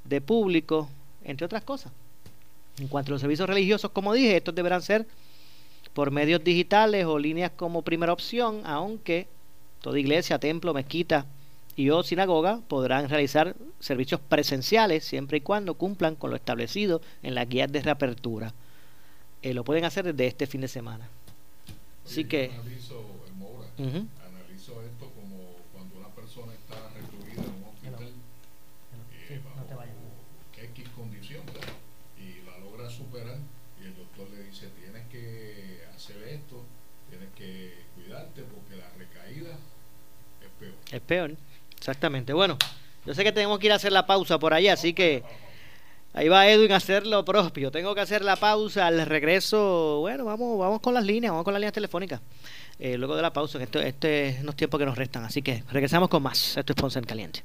de público, entre otras cosas. En cuanto a los servicios religiosos, como dije, estos deberán ser por medios digitales o líneas como primera opción, aunque toda iglesia, templo, mezquita y o sinagoga podrán realizar servicios presenciales siempre y cuando cumplan con lo establecido en las guías de reapertura. Eh, lo pueden hacer desde este fin de semana. Así que... Analizo, esto como cuando una persona está recluida en un hospital eh, bajo X condición ¿verdad? y la logra superar y el doctor le dice tienes que hacer esto, tienes que cuidarte porque la recaída es peor. Es peor, exactamente. Bueno, yo sé que tenemos que ir a hacer la pausa por allá, así que ahí va Edwin a hacer lo propio. Tengo que hacer la pausa al regreso. Bueno, vamos, vamos con las líneas, vamos con las líneas telefónicas. Eh, luego de la pausa, en esto, este es los tiempos que nos restan. Así que regresamos con más. Esto es Ponce en Caliente.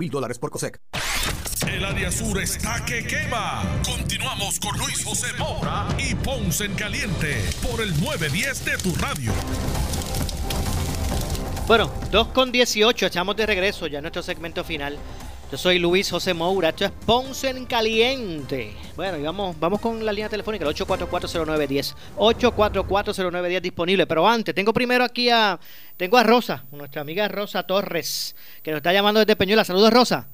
mil dólares por COSEC. El área sur está que quema. Continuamos con Luis José Moura y Ponce en Caliente por el 910 de tu radio. Bueno, 2 con 18, echamos de regreso ya en nuestro segmento final. Yo soy Luis José Moura, esto es Ponce en Caliente. Bueno, y vamos, vamos con la línea telefónica, el 8440910. 8440910 disponible. Pero antes, tengo primero aquí a, tengo a Rosa, nuestra amiga Rosa Torres, que nos está llamando desde Peñuela. Saludos, Rosa.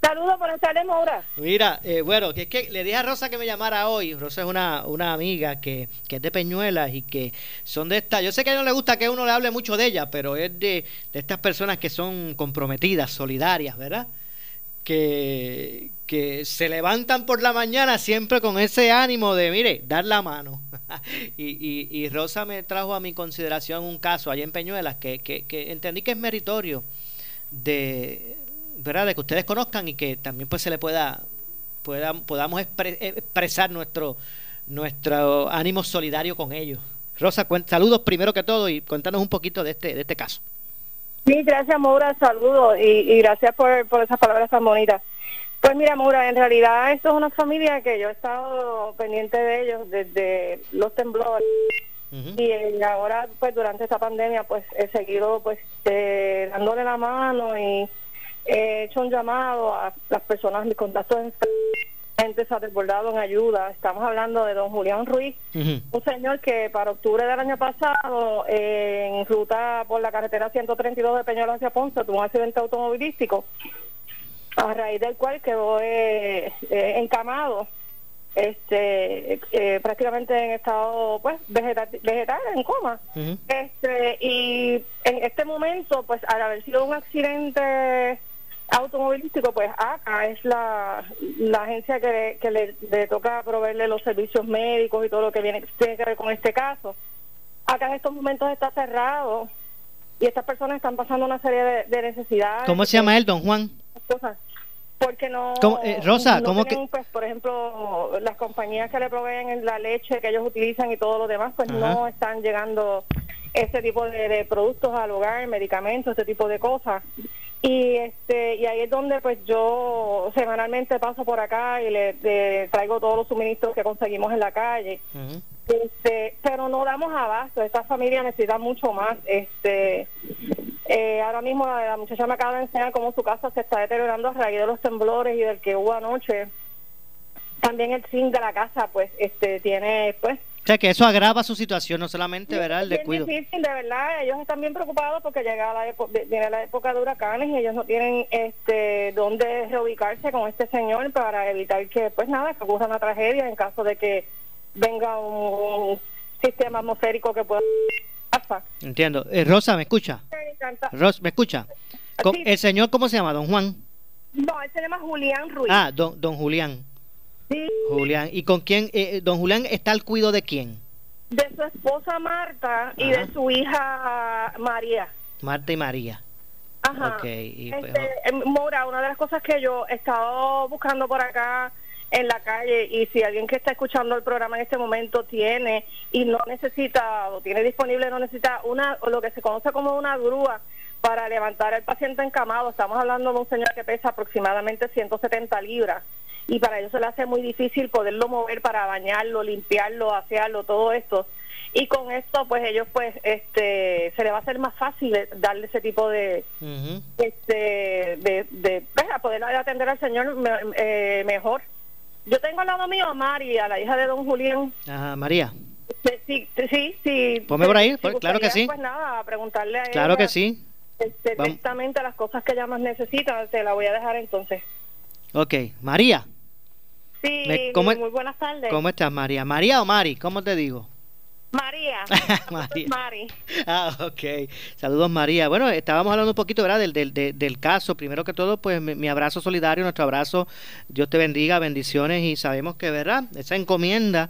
Saludos, buenas tardes, Maura. Mira, eh, bueno, que es que le dije a Rosa que me llamara hoy. Rosa es una, una amiga que, que es de Peñuelas y que son de estas. Yo sé que a ella no le gusta que uno le hable mucho de ella, pero es de, de estas personas que son comprometidas, solidarias, ¿verdad? Que, que se levantan por la mañana siempre con ese ánimo de, mire, dar la mano. [LAUGHS] y, y, y Rosa me trajo a mi consideración un caso allá en Peñuelas que, que, que entendí que es meritorio de, ¿verdad? de que ustedes conozcan y que también pues se le pueda, pueda podamos expre- expresar nuestro nuestro ánimo solidario con ellos. Rosa, saludos primero que todo y cuéntanos un poquito de este de este caso. Sí, gracias, Maura, saludos y, y gracias por, por esas palabras tan bonitas. Pues mira, Maura, en realidad esto es una familia que yo he estado pendiente de ellos desde los temblores. Y eh, ahora, pues durante esta pandemia, pues he seguido pues eh, dándole la mano y he hecho un llamado a las personas, mis contactos en gente se ha desbordado en ayuda. Estamos hablando de don Julián Ruiz, un señor que para octubre del año pasado, eh, en ruta por la carretera 132 de Peñuelas hacia Ponce, tuvo un accidente automovilístico, a raíz del cual quedó eh, eh, encamado, este, eh, prácticamente en estado pues vegetal, vegetal en coma. Este, y en este momento, pues al haber sido un accidente automovilístico, pues ACA es la, la agencia que, que le, le toca proveerle los servicios médicos y todo lo que viene tiene que ver con este caso. Acá en estos momentos está cerrado y estas personas están pasando una serie de, de necesidades. ¿Cómo se llama él, don Juan? cosas porque no ¿Cómo, eh, Rosa, no cómo tienen, pues por ejemplo las compañías que le proveen la leche que ellos utilizan y todo lo demás pues Ajá. no están llegando ese tipo de, de productos al hogar medicamentos este tipo de cosas y este y ahí es donde pues yo semanalmente paso por acá y le, le traigo todos los suministros que conseguimos en la calle. Este pero no damos abasto esta familia necesita mucho más este eh, ahora mismo la, la muchacha me acaba de enseñar cómo su casa se está deteriorando a raíz de los temblores y del que hubo anoche. También el zinc de la casa pues este tiene pues O sea, que eso agrava su situación, no solamente, ¿verdad? El Es descuido. difícil, de verdad. Ellos están bien preocupados porque llega la, viene la época de huracanes y ellos no tienen este dónde reubicarse con este señor para evitar que, pues nada, que ocurra una tragedia en caso de que venga un, un sistema atmosférico que pueda. Entiendo. Eh, Rosa, ¿me escucha? Rosa, ¿me escucha? Sí. ¿El señor cómo se llama? ¿Don Juan? No, él se llama Julián Ruiz. Ah, don, don Julián. Sí. Julián. ¿Y con quién? eh, don Julián está al cuido de quién? De su esposa Marta y Ajá. de su hija María. Marta y María. Ajá. Ok, y pues, Este, eh, Mora, una de las cosas que yo he estado buscando por acá en la calle y si alguien que está escuchando el programa en este momento tiene y no necesita o tiene disponible no necesita una o lo que se conoce como una grúa para levantar al paciente encamado, estamos hablando de un señor que pesa aproximadamente 170 libras y para ellos se le hace muy difícil poderlo mover para bañarlo, limpiarlo, asearlo, todo esto. Y con esto, pues ellos, pues, este, se le va a hacer más fácil darle ese tipo de, este, de, de pues, a poder atender al señor me- eh, mejor. Yo tengo al lado mío a María, la hija de don Julián. Ajá, María. Sí, sí, sí. Ponme por ahí, Si pues, claro que sí. Pues nada, preguntarle a Claro ella, que sí. este, Vamos. directamente las cosas que ella más necesita, se la voy a dejar entonces. Ok. María. Sí, Me- ¿cómo es- muy buenas tardes. ¿Cómo estás, María? ¿María o Mari? ¿Cómo te digo? María. [LAUGHS] María. [LAUGHS] Mari. Ah, ok. Saludos, María. Bueno, estábamos hablando un poquito, ¿verdad? Del, del, del, caso. Primero que todo, pues mi, mi abrazo solidario, nuestro abrazo. Dios te bendiga, bendiciones. Y sabemos que, ¿verdad? Esa encomienda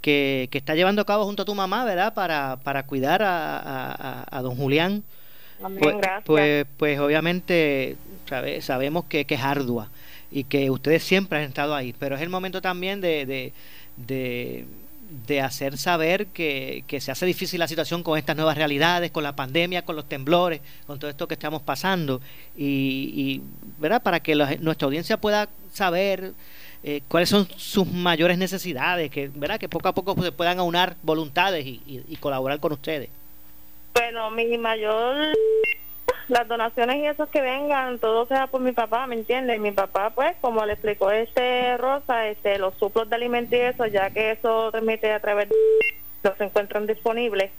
que, que está llevando a cabo junto a tu mamá, ¿verdad? Para, para cuidar a, a, a- a don Julián. Amén, Pues, gracias. pues, pues obviamente sabe- sabemos que, que es ardua y que ustedes siempre han estado ahí, pero es el momento también de, de, de, hacer saber que, que se hace difícil la situación con estas nuevas realidades, con la pandemia, con los temblores, con todo esto que estamos pasando y, y, ¿verdad? para que nuestra audiencia pueda saber eh, cuáles son sus mayores necesidades, que, ¿verdad? que poco a poco se puedan aunar voluntades y- y colaborar con ustedes. Bueno, mi mayor, las donaciones y esos que vengan, todo sea por mi papá, ¿me entiendes? Mi papá, pues, como le explicó este Rosa, este, los suplos de alimento y eso, ya que eso transmite a través de los encuentran disponibles.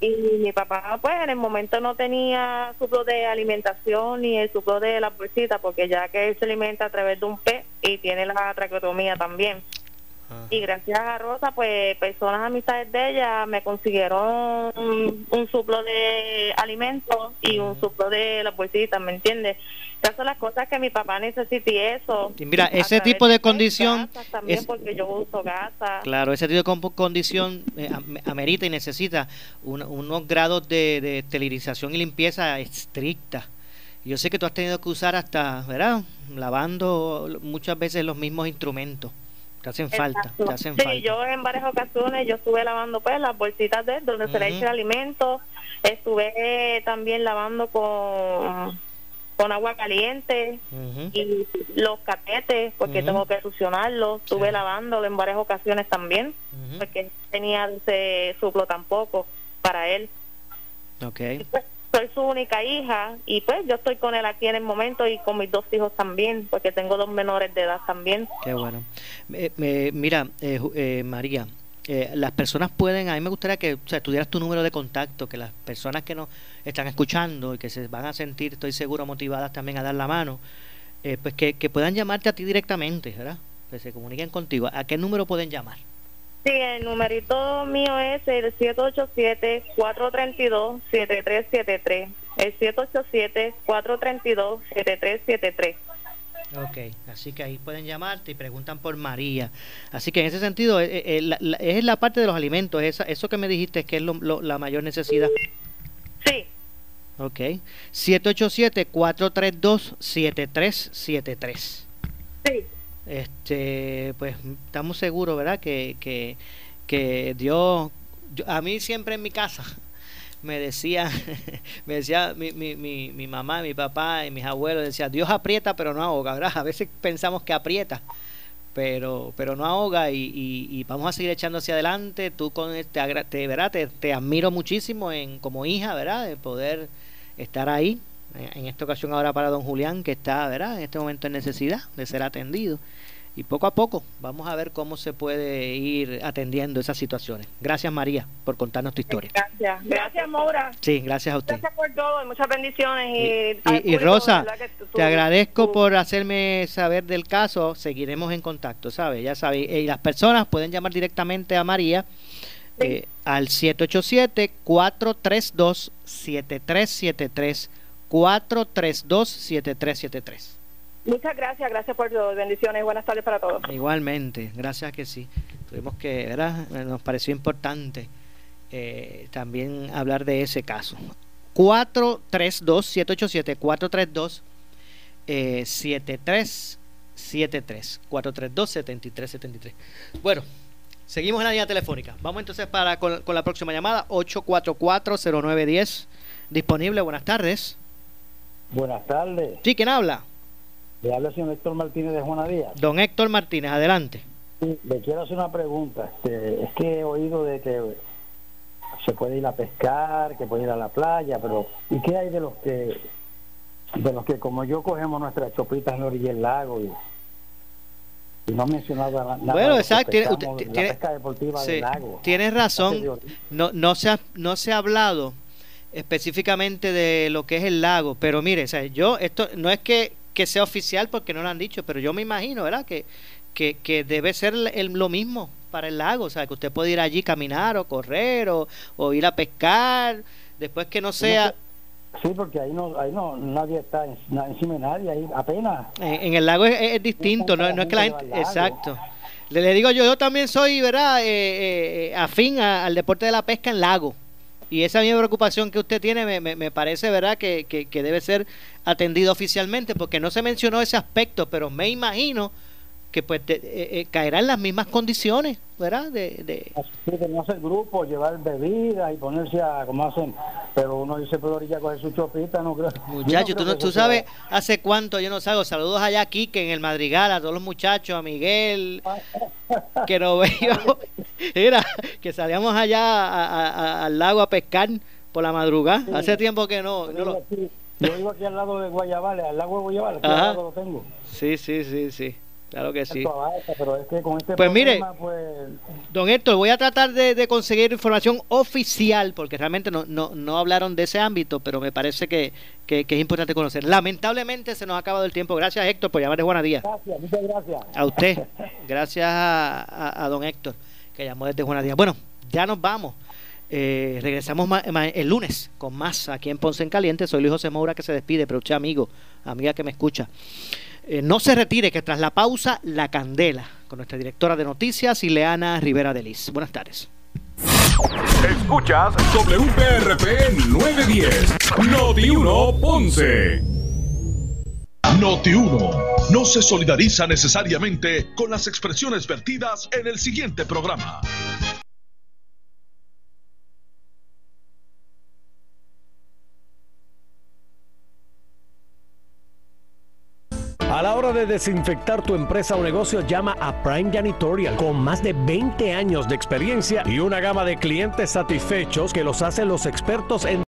Y mi papá, pues, en el momento no tenía suplo de alimentación ni el suplo de la bolsita, porque ya que él se alimenta a través de un pez y tiene la traqueotomía también. Y gracias a Rosa, pues personas amistades de ella me consiguieron un, un suplo de alimentos y un suplo de las bolsitas, ¿me entiendes? Esas son las cosas que mi papá necesita y eso. Y mira, ese tipo de de condición También es- porque yo uso gasa. Claro, ese tipo de condición eh, am- amerita y necesita un- unos grados de, de esterilización y limpieza estricta. Yo sé que tú has tenido que usar hasta, ¿verdad? Lavando muchas veces los mismos instrumentos. Te hacen falta, Exacto. te hacen sí, falta. yo en varias ocasiones yo estuve lavando pues las bolsitas de donde se le echa el alimento, estuve eh, también lavando con con agua caliente y los catetes porque tengo que succionarlos, estuve lavándolo en varias ocasiones también porque tenía ese suplo tampoco para él. Ok. Pues, soy su única hija y pues yo estoy con él aquí en el momento y con mis dos hijos también porque tengo dos menores de edad también. Qué bueno. Eh, eh, mira, eh, eh, María, eh, las personas pueden, a mí me gustaría que o tuvieras tu número de contacto, que las personas que nos están escuchando y que se van a sentir, estoy seguro, motivadas también a dar la mano, eh, pues que, que puedan llamarte a ti directamente, ¿verdad? Que se comuniquen contigo. ¿A qué número pueden llamar? Sí, el numerito mío es el 787-432-7373. El 787-432-7373. Ok, así que ahí pueden llamarte y preguntan por María. Así que en ese sentido, eh, eh, la- es la parte de los alimentos, esa, eso que me dijiste que es lo- lo- la mayor necesidad. Sí. Ok, 787-432-7373. Sí. Este, pues estamos seguros, ¿verdad? Que, que, que Dios, a mí siempre en mi casa me decía, [LAUGHS] me decía mi, mi, mi, mi mamá, mi papá y mis abuelos, decía, Dios aprieta pero no ahoga, ¿verdad? A veces pensamos que aprieta, pero, pero no ahoga y, y, vamos a seguir echando hacia adelante. Tú con agra- te, ¿verdad? Te, te admiro muchísimo en, como hija, ¿verdad? De poder estar ahí. En en esta ocasión ahora para don Julián, que está, ¿verdad? En este momento en necesidad de ser atendido. Y poco a poco vamos a ver cómo se puede ir atendiendo esas situaciones. Gracias María por contarnos tu historia. Gracias. Gracias, Maura. Sí, gracias a usted. Gracias por todo y muchas bendiciones. Y, Y, Rosa, te agradezco por hacerme saber del caso. Seguiremos en contacto, ¿sabes? Ya sabes. Y las personas pueden llamar directamente a María eh, al 787-432-7373. 432-7373. Muchas gracias, gracias por todo. Bendiciones. Buenas tardes para todos. Igualmente, gracias que sí. Tuvimos que, ¿verdad? Nos pareció importante eh, también hablar de ese caso. 432-787-432 eh, 7373 432-7373 Bueno, seguimos en la línea telefónica. Vamos entonces para con, con la próxima llamada 844-0910 disponible. Buenas tardes. Buenas tardes. Sí, ¿quién habla? Le habla el señor Héctor Martínez de Juana Díaz. Don Héctor Martínez, adelante. Sí, le quiero hacer una pregunta. Este, es que he oído de que se puede ir a pescar, que puede ir a la playa, pero ¿y qué hay de los que, de los que como yo cogemos nuestras chopitas en la orilla del lago y, y no ha mencionado nada Bueno, exacto, tiene- pescamos, usted la tiene- pesca deportiva Sí, del lago? Tienes razón. No, no, se ha, no se ha hablado específicamente de lo que es el lago, pero mire, o sea, yo, esto no es que, que sea oficial porque no lo han dicho, pero yo me imagino, ¿verdad? Que, que, que debe ser el- el- lo mismo para el lago, o sea, que usted puede ir allí caminar o correr o, o ir a pescar, después que no sea... Sí, porque ahí no, ahí no, nadie está en- encima de nadie, ahí apenas. En, en el lago es, es distinto, no, no es que la gente... Exacto. Le, le digo yo, yo también soy, ¿verdad? Eh, eh, afín a- al deporte de la pesca en lago. Y esa misma preocupación que usted tiene me, me- me parece, ¿verdad? Que, que- que debe ser atendido oficialmente, porque no se mencionó ese aspecto, pero me imagino que pues te- eh, eh, caerá en las mismas condiciones, ¿verdad? De, de- Sí, de no hacer grupo, llevar bebidas y ponerse a, como hacen, pero uno dice por orilla coger su chopita, no creo. Muchachos, [LAUGHS] tú, no tú que sabes hace cuánto yo no salgo. Saludos allá a Quique en el Madrigal, a todos los muchachos, a Miguel, [LAUGHS] que no veo. Mira, que salíamos allá a- a- a- al lago a pescar por la madrugada. Sí. Hace tiempo que no. lo- vivo aquí- Yo vivo aquí al lado de Guayabales, al lago de Guayabales, aquí al lado lo tengo. Sí, sí, sí, sí. Claro que sí. Esto avanza, pero es que con este Pues mire, pues, Don Héctor, voy a tratar de, de conseguir información oficial, porque realmente no, no, no hablaron de ese ámbito, pero me parece que, que- que es importante conocer. Lamentablemente se nos ha acabado el tiempo. Gracias, Héctor, por llamar de Buenos Días. gracias, muchas gracias. A usted. [LAUGHS] Gracias a, a- a don Héctor, que llamó desde Buenos Días. Bueno, ya nos vamos. Eh, regresamos el lunes con más aquí en Ponce en Caliente. Soy Luis José Moura que se despide, pero usted amigo, amiga que me escucha. Eh, no se retire, que tras la pausa, la candela, con nuestra directora de noticias, Ileana Rivera de Liz. Buenas tardes. Escuchas WPRP 910, Noti 1 Ponce. Noti 1 no se solidariza necesariamente con las expresiones vertidas en el siguiente programa. A la hora de desinfectar tu empresa o negocio, llama a Prime Janitorial. Con más de 20 años de experiencia y una gama de clientes satisfechos que los hacen los expertos en